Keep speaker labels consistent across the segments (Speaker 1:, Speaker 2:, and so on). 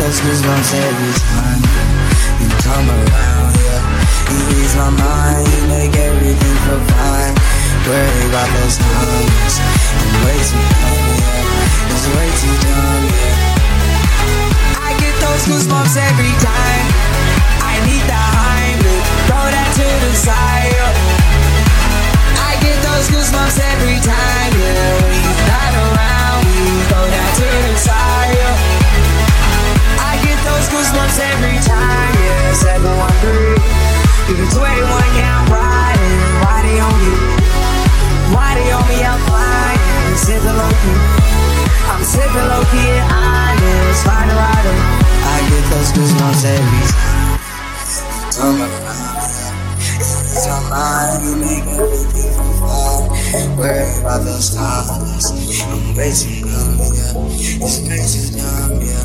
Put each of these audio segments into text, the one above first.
Speaker 1: those goosebumps every time you come around, yeah. You ease my mind, you make everything feel fine. Worry about those times, I'm way too dumb, yeah. It's way too dumb, yeah. I get those goosebumps every I'm flying. Sipping low key. I'm sipping low key and honest. Find a rider. I get those goosebumps every time. Come around. It's my mind, you make everything fine. Worry about those times. I'm too dumb, yeah. It's way too dumb, yeah.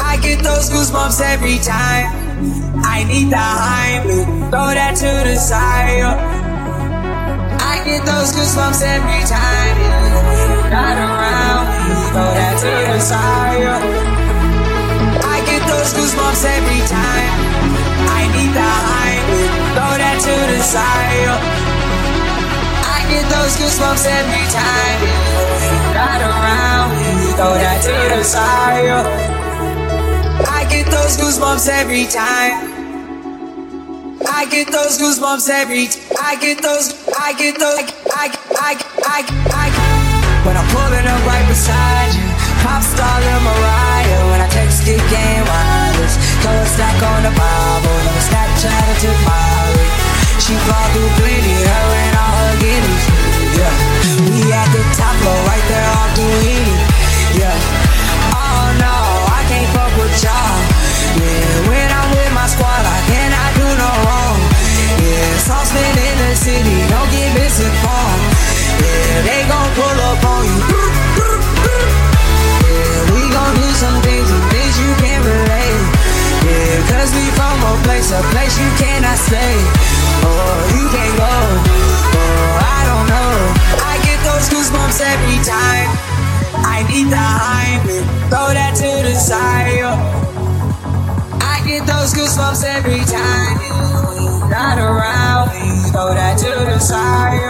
Speaker 1: I get those goosebumps every time. I need the Heimlich, throw that to the side. Get those goosebumps every time. you Not around, throw that to the side. I get those goosebumps every time. I need the Heimlich, throw that to the side. I get those goosebumps every time. you Not around, me. throw that to the side. I get those goosebumps every time. I get those goosebumps every I get those I get those I I I I, When I'm pulling up right beside you Pop star Mariah When I text it game wireless a place you cannot stay Or you can't go Oh I don't know I get those goosebumps every time I need the Heimlich Throw that to the side. I get those goosebumps every time not around. Please throw that to the side.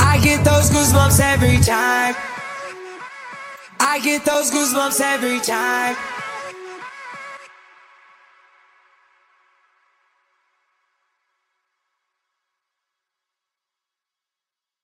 Speaker 1: I get those goosebumps every time. I get those goosebumps every time.